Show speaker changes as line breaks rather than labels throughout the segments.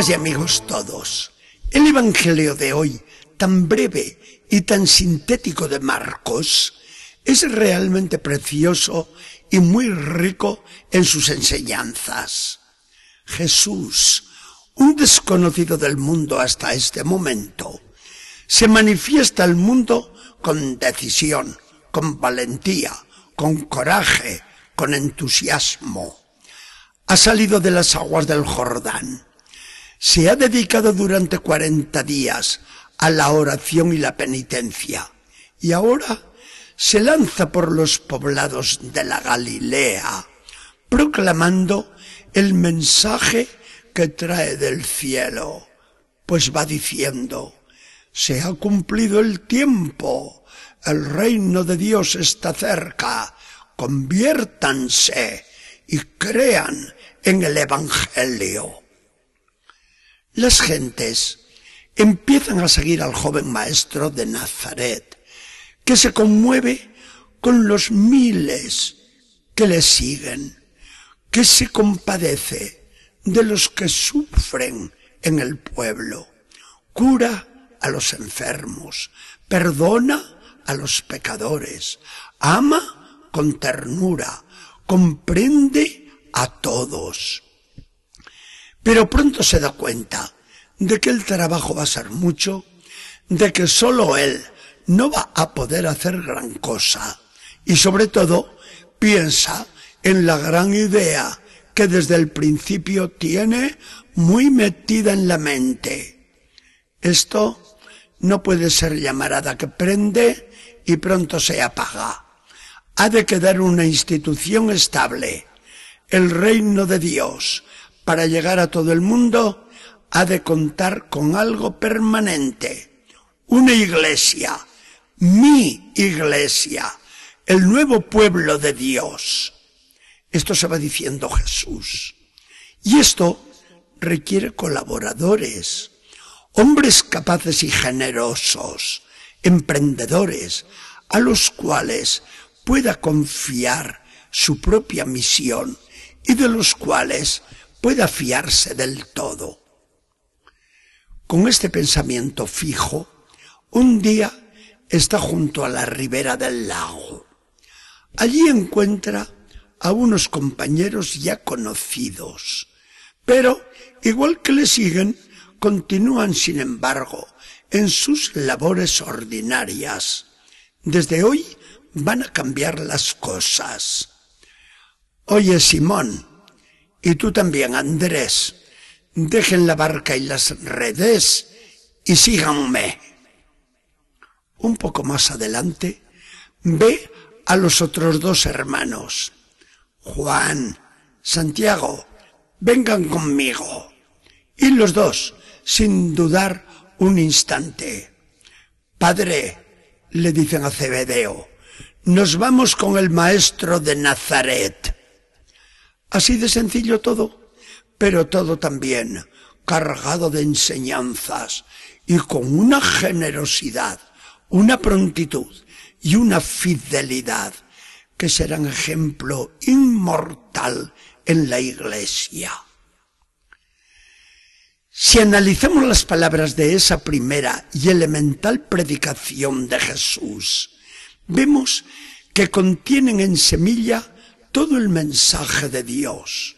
Amigas y amigos todos, el Evangelio de hoy, tan breve y tan sintético de Marcos, es realmente precioso y muy rico en sus enseñanzas. Jesús, un desconocido del mundo hasta este momento, se manifiesta al mundo con decisión, con valentía, con coraje, con entusiasmo. Ha salido de las aguas del Jordán se ha dedicado durante cuarenta días a la oración y la penitencia y ahora se lanza por los poblados de la Galilea proclamando el mensaje que trae del cielo, pues va diciendo, se ha cumplido el tiempo, el reino de Dios está cerca, conviértanse y crean en el Evangelio. Las gentes empiezan a seguir al joven maestro de Nazaret, que se conmueve con los miles que le siguen, que se compadece de los que sufren en el pueblo, cura a los enfermos, perdona a los pecadores, ama con ternura, comprende a todos. Pero pronto se da cuenta de que el trabajo va a ser mucho, de que solo él no va a poder hacer gran cosa y sobre todo piensa en la gran idea que desde el principio tiene muy metida en la mente. Esto no puede ser llamarada que prende y pronto se apaga. Ha de quedar una institución estable, el reino de Dios, para llegar a todo el mundo, ha de contar con algo permanente. Una iglesia, mi iglesia, el nuevo pueblo de Dios. Esto se va diciendo Jesús. Y esto requiere colaboradores, hombres capaces y generosos, emprendedores, a los cuales pueda confiar su propia misión y de los cuales pueda fiarse del todo. Con este pensamiento fijo, un día está junto a la ribera del lago. Allí encuentra a unos compañeros ya conocidos, pero, igual que le siguen, continúan, sin embargo, en sus labores ordinarias. Desde hoy van a cambiar las cosas. Oye, Simón, y tú también, Andrés. Dejen la barca y las redes y síganme. Un poco más adelante, ve a los otros dos hermanos. Juan, Santiago, vengan conmigo. Y los dos, sin dudar un instante. Padre, le dicen a Cebedeo, nos vamos con el maestro de Nazaret. Así de sencillo todo, pero todo también cargado de enseñanzas y con una generosidad, una prontitud y una fidelidad que serán ejemplo inmortal en la iglesia. Si analizamos las palabras de esa primera y elemental predicación de Jesús, vemos que contienen en semilla todo el mensaje de Dios.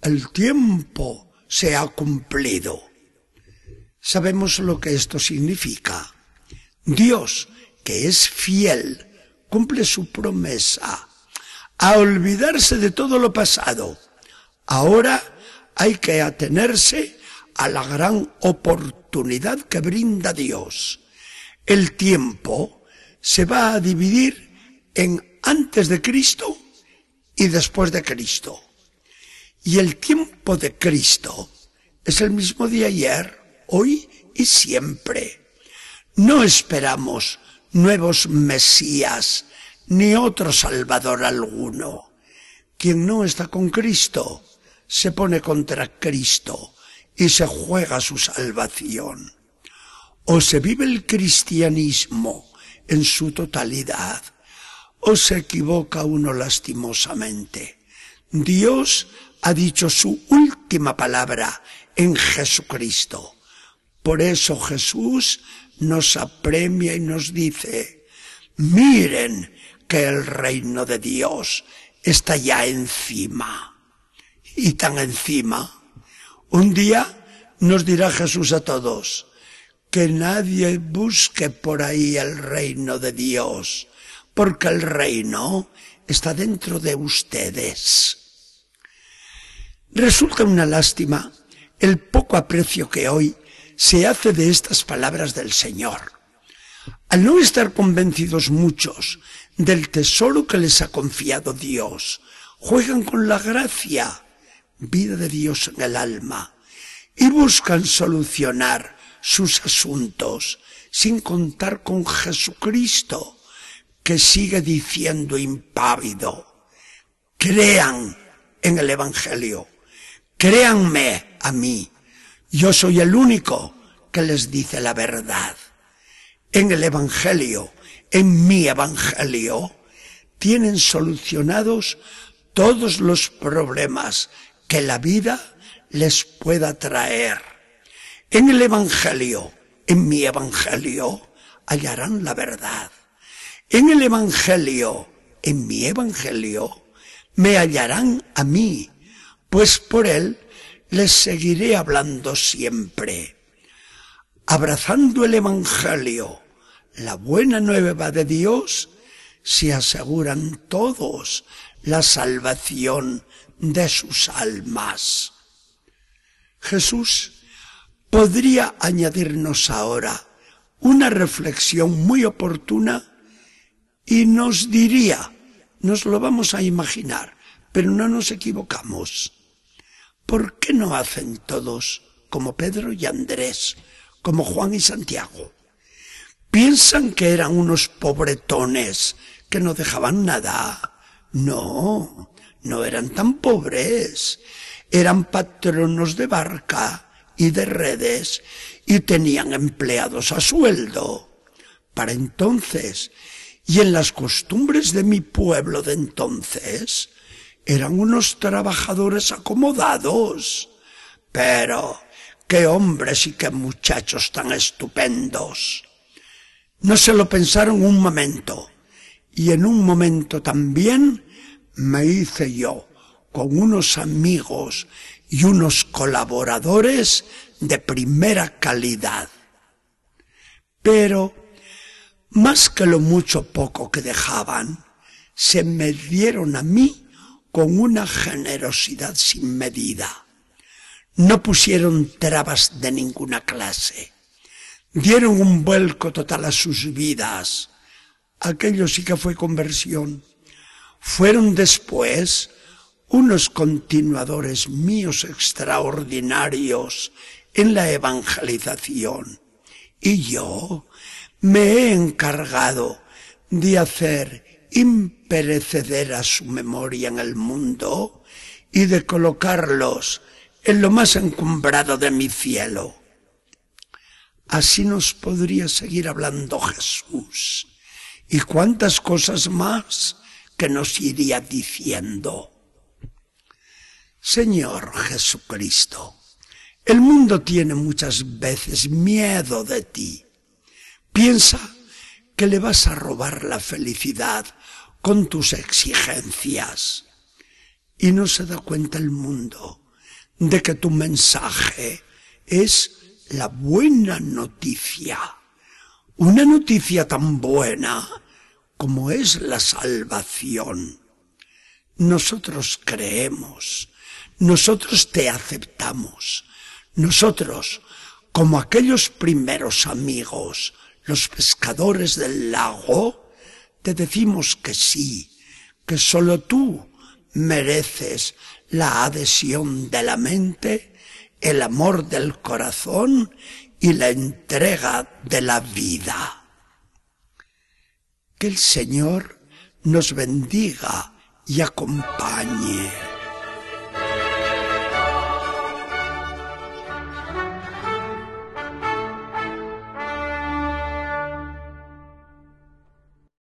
El tiempo se ha cumplido. Sabemos lo que esto significa. Dios, que es fiel, cumple su promesa a olvidarse de todo lo pasado. Ahora hay que atenerse a la gran oportunidad que brinda Dios. El tiempo se va a dividir en antes de Cristo y después de Cristo. Y el tiempo de Cristo es el mismo de ayer, hoy y siempre. No esperamos nuevos Mesías ni otro Salvador alguno. Quien no está con Cristo se pone contra Cristo y se juega su salvación. O se vive el cristianismo en su totalidad, o se equivoca uno lastimosamente. Dios ha dicho su última palabra en Jesucristo. Por eso Jesús nos apremia y nos dice, miren que el reino de Dios está ya encima. Y tan encima. Un día nos dirá Jesús a todos, que nadie busque por ahí el reino de Dios, porque el reino está dentro de ustedes. Resulta una lástima el poco aprecio que hoy se hace de estas palabras del Señor. Al no estar convencidos muchos del tesoro que les ha confiado Dios, juegan con la gracia, vida de Dios en el alma, y buscan solucionar sus asuntos sin contar con Jesucristo, que sigue diciendo impávido, crean en el Evangelio, créanme a mí, yo soy el único que les dice la verdad. En el Evangelio, en mi Evangelio, tienen solucionados todos los problemas que la vida les pueda traer. En el Evangelio, en mi Evangelio, hallarán la verdad. En el Evangelio, en mi Evangelio, me hallarán a mí, pues por él les seguiré hablando siempre. Abrazando el Evangelio, la buena nueva de Dios, se aseguran todos la salvación de sus almas. Jesús podría añadirnos ahora una reflexión muy oportuna y nos diría, nos lo vamos a imaginar, pero no nos equivocamos. ¿Por qué no hacen todos como Pedro y Andrés, como Juan y Santiago? Piensan que eran unos pobretones que no dejaban nada. No, no eran tan pobres. Eran patronos de barca y de redes y tenían empleados a sueldo. Para entonces y en las costumbres de mi pueblo de entonces, eran unos trabajadores acomodados. Pero, qué hombres y qué muchachos tan estupendos. No se lo pensaron un momento. Y en un momento también me hice yo con unos amigos y unos colaboradores de primera calidad. Pero más que lo mucho poco que dejaban, se me dieron a mí con una generosidad sin medida. No pusieron trabas de ninguna clase. Dieron un vuelco total a sus vidas. Aquello sí que fue conversión. Fueron después unos continuadores míos extraordinarios en la evangelización. Y yo me he encargado de hacer imperecedera su memoria en el mundo y de colocarlos en lo más encumbrado de mi cielo. Así nos podría seguir hablando Jesús y cuántas cosas más que nos iría diciendo. Señor Jesucristo, el mundo tiene muchas veces miedo de ti Piensa que le vas a robar la felicidad con tus exigencias. Y no se da cuenta el mundo de que tu mensaje es la buena noticia. Una noticia tan buena como es la salvación. Nosotros creemos, nosotros te aceptamos, nosotros, como aquellos primeros amigos, los pescadores del lago, te decimos que sí, que solo tú mereces la adhesión de la mente, el amor del corazón y la entrega de la vida. Que el Señor nos bendiga y acompañe.